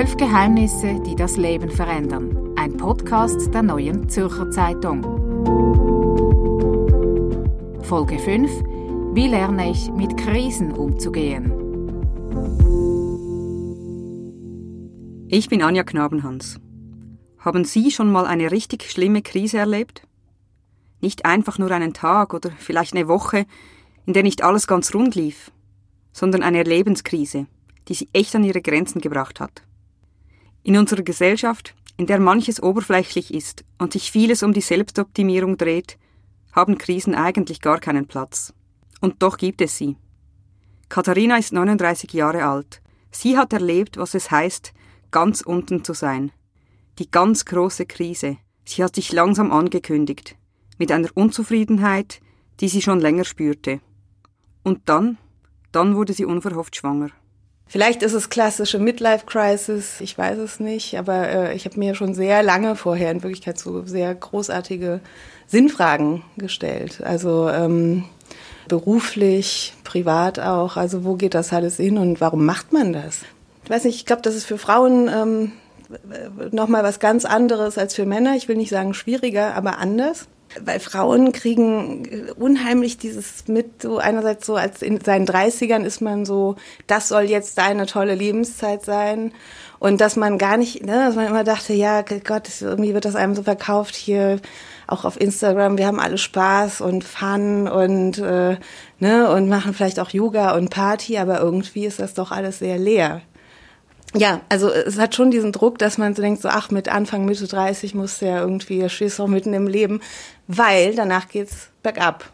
Zwölf Geheimnisse, die das Leben verändern. Ein Podcast der neuen Zürcher Zeitung. Folge 5. Wie lerne ich mit Krisen umzugehen? Ich bin Anja Knabenhans. Haben Sie schon mal eine richtig schlimme Krise erlebt? Nicht einfach nur einen Tag oder vielleicht eine Woche, in der nicht alles ganz rund lief, sondern eine Lebenskrise, die Sie echt an Ihre Grenzen gebracht hat. In unserer Gesellschaft, in der manches oberflächlich ist und sich vieles um die Selbstoptimierung dreht, haben Krisen eigentlich gar keinen Platz. Und doch gibt es sie. Katharina ist 39 Jahre alt. Sie hat erlebt, was es heißt, ganz unten zu sein. Die ganz große Krise. Sie hat sich langsam angekündigt. Mit einer Unzufriedenheit, die sie schon länger spürte. Und dann, dann wurde sie unverhofft schwanger. Vielleicht ist es klassische Midlife-Crisis, ich weiß es nicht, aber äh, ich habe mir schon sehr lange vorher in Wirklichkeit so sehr großartige Sinnfragen gestellt. Also ähm, beruflich, privat auch, also wo geht das alles hin und warum macht man das? Ich weiß nicht, ich glaube, das ist für Frauen ähm, nochmal was ganz anderes als für Männer. Ich will nicht sagen schwieriger, aber anders weil Frauen kriegen unheimlich dieses mit, so einerseits so als in seinen 30ern ist man so, das soll jetzt deine tolle Lebenszeit sein. Und dass man gar nicht, ne, dass man immer dachte, ja, Gott, irgendwie wird das einem so verkauft hier, auch auf Instagram, wir haben alle Spaß und Fun und, äh, ne, und machen vielleicht auch Yoga und Party, aber irgendwie ist das doch alles sehr leer ja, also es hat schon diesen Druck, dass man so denkt, so ach, mit Anfang, Mitte 30 muss der irgendwie, stehst auch mitten im Leben, weil danach geht's bergab.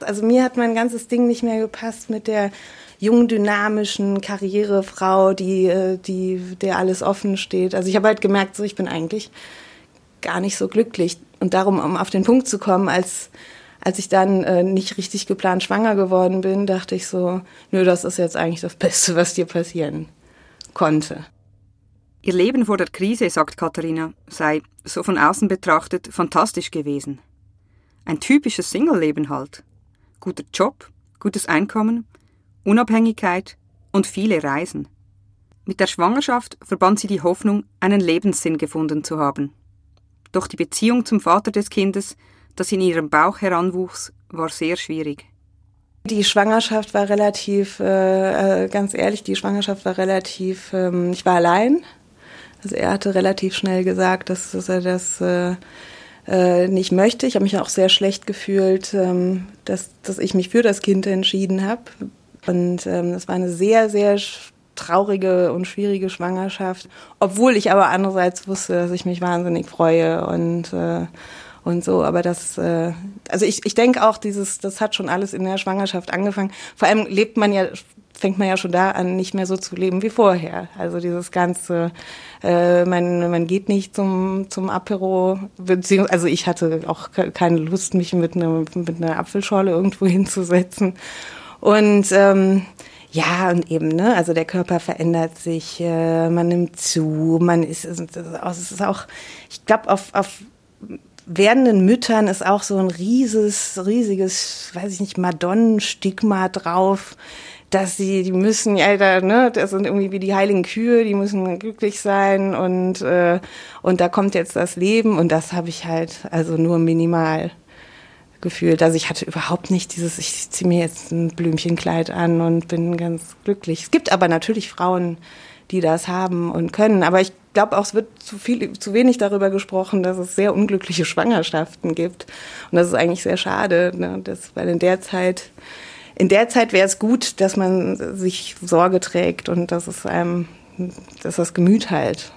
Also mir hat mein ganzes Ding nicht mehr gepasst mit der jungen, dynamischen Karrierefrau, die, äh, die, der alles offen steht. Also ich habe halt gemerkt, so ich bin eigentlich gar nicht so glücklich. Und darum, um auf den Punkt zu kommen, als, als ich dann äh, nicht richtig geplant schwanger geworden bin, dachte ich so, nö, das ist jetzt eigentlich das Beste, was dir passieren konnte. Ihr Leben vor der Krise, sagt Katharina, sei, so von außen betrachtet, fantastisch gewesen. Ein typisches Single-Leben halt. Guter Job, gutes Einkommen, Unabhängigkeit und viele Reisen. Mit der Schwangerschaft verband sie die Hoffnung, einen Lebenssinn gefunden zu haben. Doch die Beziehung zum Vater des Kindes, das in ihrem Bauch heranwuchs, war sehr schwierig. Die Schwangerschaft war relativ, äh, äh, ganz ehrlich, die Schwangerschaft war relativ, ähm, ich war allein. Also er hatte relativ schnell gesagt, dass, dass er das äh, äh, nicht möchte. Ich habe mich auch sehr schlecht gefühlt, ähm, dass, dass ich mich für das Kind entschieden habe. Und ähm, das war eine sehr, sehr traurige und schwierige Schwangerschaft, obwohl ich aber andererseits wusste, dass ich mich wahnsinnig freue und äh, und so. Aber das, äh, also ich, ich denke auch, dieses, das hat schon alles in der Schwangerschaft angefangen. Vor allem lebt man ja fängt man ja schon da an, nicht mehr so zu leben wie vorher. Also dieses ganze, äh, man, man geht nicht zum, zum Apero, beziehungsweise, also ich hatte auch keine Lust, mich mit, einer mit einer Apfelschorle irgendwo hinzusetzen. Und ähm, ja, und eben, ne, also der Körper verändert sich, äh, man nimmt zu, man ist, es ist auch, ich glaube, auf, auf werdenden Müttern ist auch so ein rieses, riesiges, weiß ich nicht, Madonnenstigma drauf, dass sie, die müssen ja, da, ne, das sind irgendwie wie die heiligen Kühe, die müssen glücklich sein und äh, und da kommt jetzt das Leben und das habe ich halt also nur minimal gefühlt. Also ich hatte überhaupt nicht dieses, ich ziehe mir jetzt ein Blümchenkleid an und bin ganz glücklich. Es gibt aber natürlich Frauen, die das haben und können. Aber ich glaube auch, es wird zu viel, zu wenig darüber gesprochen, dass es sehr unglückliche Schwangerschaften gibt. Und das ist eigentlich sehr schade, ne? das, weil in der Zeit, in der Zeit wäre es gut, dass man sich Sorge trägt und dass es einem, dass das Gemüt heilt.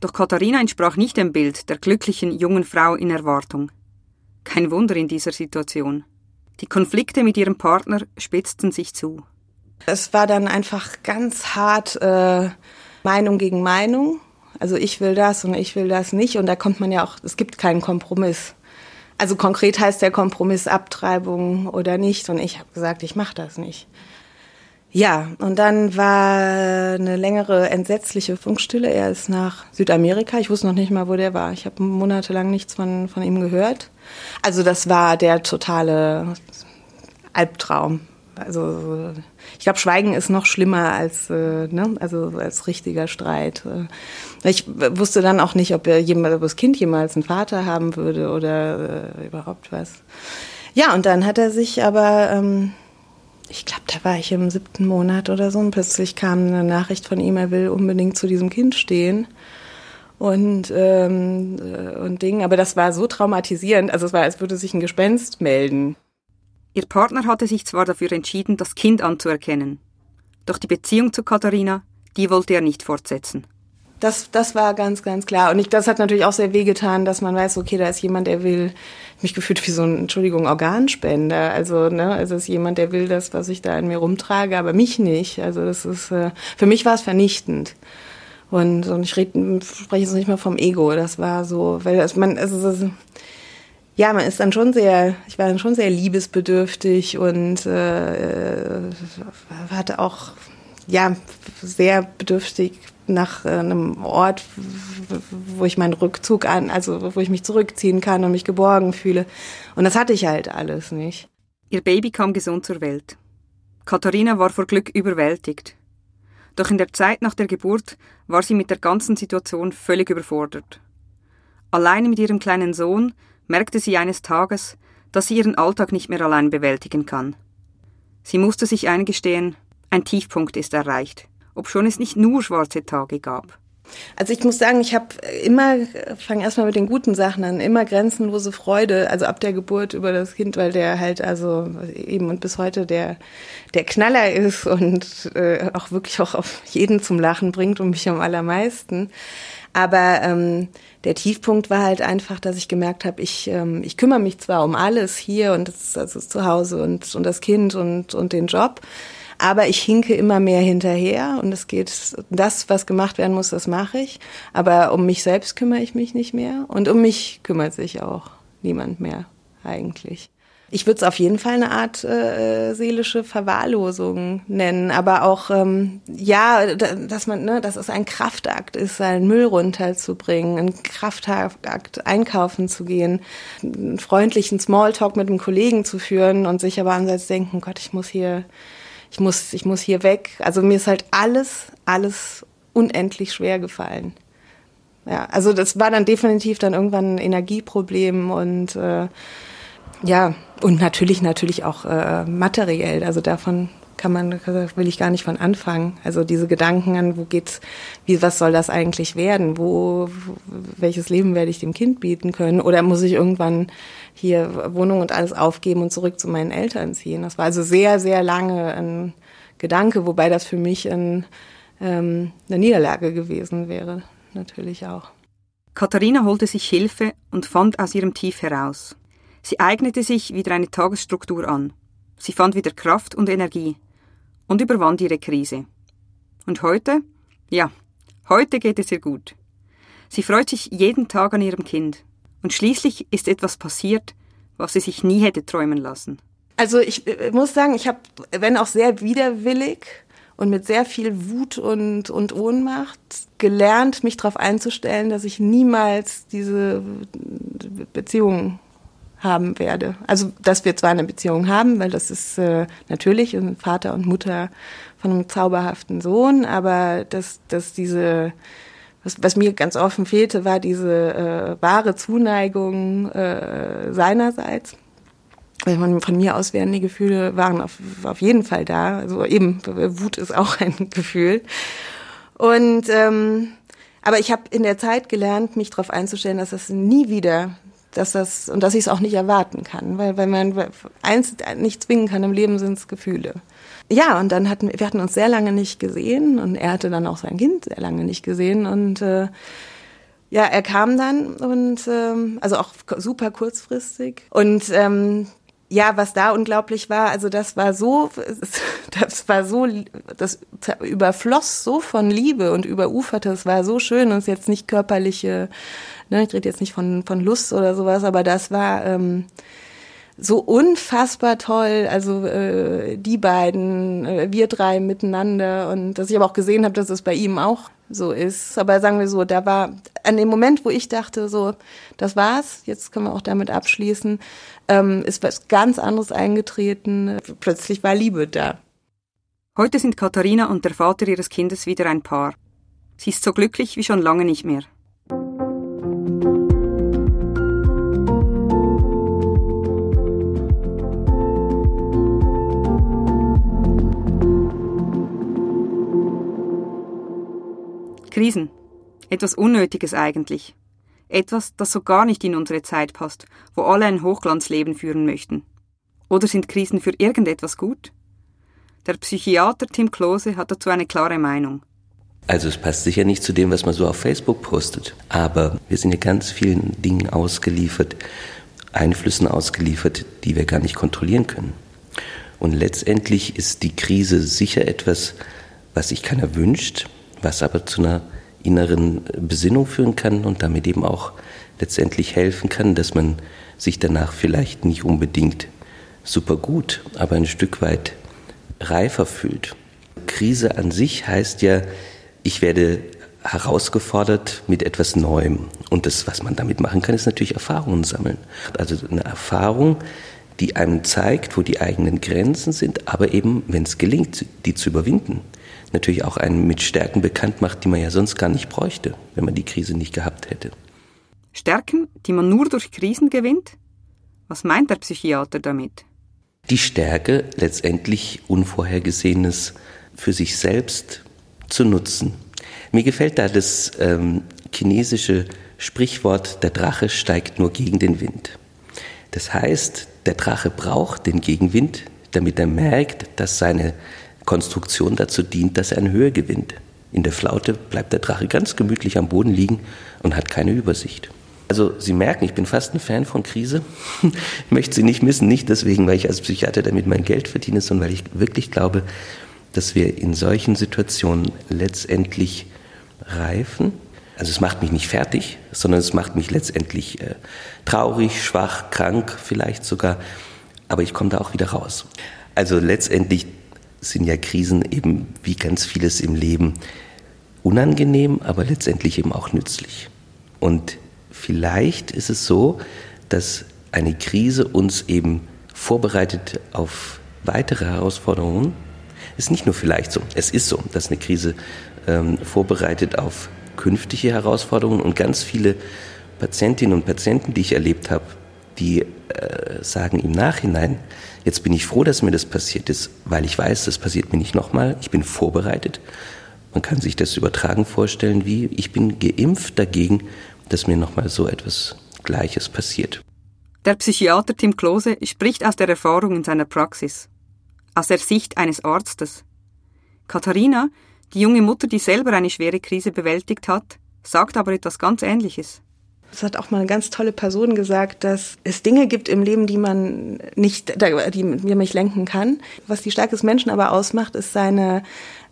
Doch Katharina entsprach nicht dem Bild der glücklichen jungen Frau in Erwartung. Kein Wunder in dieser Situation. Die Konflikte mit ihrem Partner spitzten sich zu. Es war dann einfach ganz hart äh, Meinung gegen Meinung. Also ich will das und ich will das nicht. Und da kommt man ja auch, es gibt keinen Kompromiss. Also konkret heißt der Kompromiss Abtreibung oder nicht. Und ich habe gesagt, ich mache das nicht. Ja, und dann war eine längere entsetzliche Funkstille. Er ist nach Südamerika. Ich wusste noch nicht mal, wo der war. Ich habe monatelang nichts von, von ihm gehört. Also das war der totale Albtraum Also ich glaube, Schweigen ist noch schlimmer als, äh, ne, also als richtiger Streit. Ich wusste dann auch nicht, ob, er jemand, ob das Kind jemals einen Vater haben würde oder äh, überhaupt was. Ja, und dann hat er sich aber, ähm, ich glaube, da war ich im siebten Monat oder so, und plötzlich kam eine Nachricht von ihm, er will unbedingt zu diesem Kind stehen und ähm, äh, und Ding. Aber das war so traumatisierend. Also es war, als würde sich ein Gespenst melden. Ihr Partner hatte sich zwar dafür entschieden, das Kind anzuerkennen, doch die Beziehung zu Katharina, die wollte er nicht fortsetzen. Das, das war ganz, ganz klar. Und ich, das hat natürlich auch sehr wehgetan, dass man weiß, okay, da ist jemand, der will, mich gefühlt wie so ein, Entschuldigung, Organspender. Also, ne, also es ist jemand, der will das, was ich da in mir rumtrage, aber mich nicht. Also das ist, äh, für mich war es vernichtend. Und, und ich rede, spreche jetzt nicht mehr vom Ego. Das war so, weil das, man, also, ja, man ist dann schon sehr, ich war dann schon sehr liebesbedürftig und äh, hatte auch, ja, sehr bedürftig nach äh, einem Ort, wo ich meinen Rückzug an, also wo ich mich zurückziehen kann und mich geborgen fühle. Und das hatte ich halt alles nicht. Ihr Baby kam gesund zur Welt. Katharina war vor Glück überwältigt. Doch in der Zeit nach der Geburt war sie mit der ganzen Situation völlig überfordert. Alleine mit ihrem kleinen Sohn merkte sie eines Tages, dass sie ihren Alltag nicht mehr allein bewältigen kann. Sie musste sich eingestehen, ein Tiefpunkt ist erreicht, obschon es nicht nur schwarze Tage gab. Also ich muss sagen, ich habe immer, fange erstmal mit den guten Sachen an, immer grenzenlose Freude, also ab der Geburt über das Kind, weil der halt also eben und bis heute der, der Knaller ist und äh, auch wirklich auch auf jeden zum Lachen bringt und mich am allermeisten. Aber ähm, der Tiefpunkt war halt einfach, dass ich gemerkt habe, ich, ähm, ich kümmere mich zwar um alles hier und das, also das Zuhause und, und das Kind und, und den Job, aber ich hinke immer mehr hinterher und es geht, das, was gemacht werden muss, das mache ich. Aber um mich selbst kümmere ich mich nicht mehr und um mich kümmert sich auch niemand mehr eigentlich. Ich würde es auf jeden Fall eine Art äh, seelische Verwahrlosung nennen, aber auch ähm, ja, dass man, ne, dass es ein Kraftakt ist, seinen Müll runterzubringen, ein Kraftakt einkaufen zu gehen, einen freundlichen Smalltalk mit einem Kollegen zu führen und sich aber andererseits denken, Gott, ich muss hier ich muss, ich muss hier weg. Also mir ist halt alles, alles unendlich schwer gefallen. Ja, also das war dann definitiv dann irgendwann ein Energieproblem und äh, ja, und natürlich, natürlich auch äh, materiell. Also davon kann man, will ich gar nicht von anfangen. Also diese Gedanken an, wo geht's, wie, was soll das eigentlich werden? Wo, welches Leben werde ich dem Kind bieten können? Oder muss ich irgendwann hier Wohnung und alles aufgeben und zurück zu meinen Eltern ziehen? Das war also sehr, sehr lange ein Gedanke, wobei das für mich ein, ähm, eine Niederlage gewesen wäre, natürlich auch. Katharina holte sich Hilfe und fand aus ihrem Tief heraus. Sie eignete sich wieder eine Tagesstruktur an. Sie fand wieder Kraft und Energie und überwand ihre Krise. Und heute? Ja, heute geht es ihr gut. Sie freut sich jeden Tag an ihrem Kind. Und schließlich ist etwas passiert, was sie sich nie hätte träumen lassen. Also ich äh, muss sagen, ich habe, wenn auch sehr widerwillig und mit sehr viel Wut und, und Ohnmacht gelernt, mich darauf einzustellen, dass ich niemals diese Beziehung haben werde. Also, dass wir zwar eine Beziehung haben, weil das ist äh, natürlich ein Vater und Mutter von einem zauberhaften Sohn, aber dass, dass diese, was, was mir ganz offen fehlte, war diese äh, wahre Zuneigung äh, seinerseits. Von, von mir aus wären die Gefühle, waren auf, auf jeden Fall da. Also eben, Wut ist auch ein Gefühl. Und ähm, aber ich habe in der Zeit gelernt, mich darauf einzustellen, dass das nie wieder dass das und dass ich es auch nicht erwarten kann, weil weil man eins nicht zwingen kann im Leben sind es Gefühle. Ja, und dann hatten wir hatten uns sehr lange nicht gesehen und er hatte dann auch sein Kind sehr lange nicht gesehen und äh, ja, er kam dann und ähm, also auch super kurzfristig und ähm, ja, was da unglaublich war, also das war so, das war so, das überfloss so von Liebe und überuferte, es war so schön und es jetzt nicht körperliche, ne, ich rede jetzt nicht von, von Lust oder sowas, aber das war ähm, so unfassbar toll. Also äh, die beiden, äh, wir drei miteinander und dass ich aber auch gesehen habe, dass es bei ihm auch so ist. Aber sagen wir so, da war an dem Moment, wo ich dachte, so, das war's, jetzt können wir auch damit abschließen, ähm, ist was ganz anderes eingetreten. Plötzlich war Liebe da. Heute sind Katharina und der Vater ihres Kindes wieder ein Paar. Sie ist so glücklich wie schon lange nicht mehr. Krisen. Etwas Unnötiges eigentlich. Etwas, das so gar nicht in unsere Zeit passt, wo alle ein Hochglanzleben führen möchten. Oder sind Krisen für irgendetwas gut? Der Psychiater Tim Klose hat dazu eine klare Meinung. Also es passt sicher nicht zu dem, was man so auf Facebook postet. Aber wir sind ja ganz vielen Dingen ausgeliefert, Einflüssen ausgeliefert, die wir gar nicht kontrollieren können. Und letztendlich ist die Krise sicher etwas, was sich keiner wünscht, was aber zu einer inneren Besinnung führen kann und damit eben auch letztendlich helfen kann, dass man sich danach vielleicht nicht unbedingt super gut, aber ein Stück weit reifer fühlt. Krise an sich heißt ja, ich werde herausgefordert mit etwas Neuem. Und das, was man damit machen kann, ist natürlich Erfahrungen sammeln. Also eine Erfahrung, die einem zeigt, wo die eigenen Grenzen sind, aber eben, wenn es gelingt, die zu überwinden, natürlich auch einen mit Stärken bekannt macht, die man ja sonst gar nicht bräuchte, wenn man die Krise nicht gehabt hätte. Stärken, die man nur durch Krisen gewinnt? Was meint der Psychiater damit? Die Stärke, letztendlich Unvorhergesehenes für sich selbst zu nutzen. Mir gefällt da das ähm, chinesische Sprichwort, der Drache steigt nur gegen den Wind. Das heißt, der Drache braucht den Gegenwind, damit er merkt, dass seine Konstruktion dazu dient, dass er an Höhe gewinnt. In der Flaute bleibt der Drache ganz gemütlich am Boden liegen und hat keine Übersicht. Also Sie merken, ich bin fast ein Fan von Krise. Ich möchte sie nicht missen, nicht deswegen, weil ich als Psychiater damit mein Geld verdiene, sondern weil ich wirklich glaube, dass wir in solchen Situationen letztendlich reifen. Also es macht mich nicht fertig, sondern es macht mich letztendlich äh, traurig, schwach, krank vielleicht sogar, aber ich komme da auch wieder raus. Also letztendlich sind ja Krisen eben wie ganz vieles im Leben unangenehm, aber letztendlich eben auch nützlich. Und vielleicht ist es so, dass eine Krise uns eben vorbereitet auf weitere Herausforderungen. Ist nicht nur vielleicht so, es ist so, dass eine Krise ähm, vorbereitet auf künftige Herausforderungen und ganz viele Patientinnen und Patienten, die ich erlebt habe, die äh, sagen im Nachhinein, jetzt bin ich froh, dass mir das passiert ist, weil ich weiß, das passiert mir nicht nochmal, ich bin vorbereitet. Man kann sich das übertragen vorstellen, wie ich bin geimpft dagegen, dass mir nochmal so etwas Gleiches passiert. Der Psychiater Tim Klose spricht aus der Erfahrung in seiner Praxis, aus der Sicht eines Arztes. Katharina, die junge Mutter, die selber eine schwere Krise bewältigt hat, sagt aber etwas ganz Ähnliches. Es hat auch mal eine ganz tolle Person gesagt, dass es Dinge gibt im Leben, die man nicht, die man nicht lenken kann. Was die Stärke des Menschen aber ausmacht, ist seine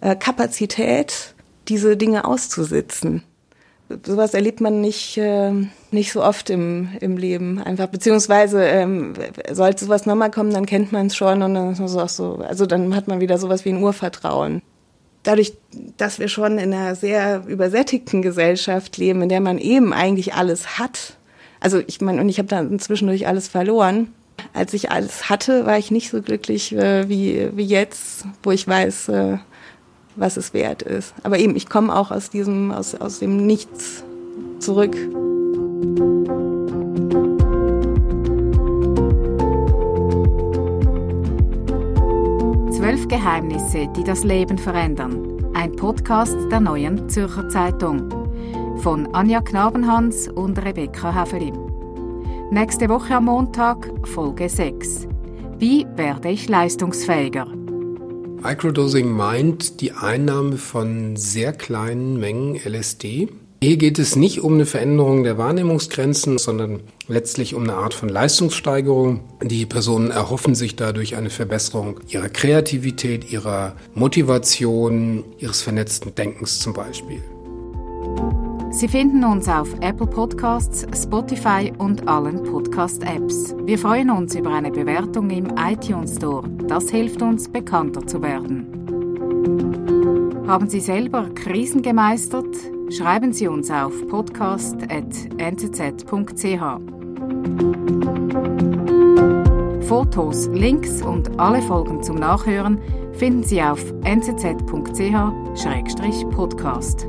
äh, Kapazität, diese Dinge auszusitzen. Sowas erlebt man nicht, äh, nicht so oft im, im Leben einfach. Beziehungsweise ähm, sollte sowas nochmal kommen, dann kennt man es schon und dann ist es auch so, also dann hat man wieder sowas wie ein Urvertrauen dadurch, dass wir schon in einer sehr übersättigten Gesellschaft leben, in der man eben eigentlich alles hat. Also ich meine, und ich habe dann zwischendurch alles verloren. Als ich alles hatte, war ich nicht so glücklich äh, wie, wie jetzt, wo ich weiß, äh, was es wert ist. Aber eben, ich komme auch aus diesem, aus, aus dem Nichts zurück. Geheimnisse, die das Leben verändern. Ein Podcast der neuen Zürcher Zeitung. Von Anja Knabenhans und Rebecca Häfeli. Nächste Woche am Montag Folge 6. Wie werde ich leistungsfähiger? Microdosing meint die Einnahme von sehr kleinen Mengen LSD hier geht es nicht um eine Veränderung der Wahrnehmungsgrenzen, sondern letztlich um eine Art von Leistungssteigerung. Die Personen erhoffen sich dadurch eine Verbesserung ihrer Kreativität, ihrer Motivation, ihres vernetzten Denkens zum Beispiel. Sie finden uns auf Apple Podcasts, Spotify und allen Podcast-Apps. Wir freuen uns über eine Bewertung im iTunes Store. Das hilft uns, bekannter zu werden. Haben Sie selber Krisen gemeistert? Schreiben Sie uns auf podcast.nzz.ch. Fotos, Links und alle Folgen zum Nachhören finden Sie auf nzz.ch-podcast.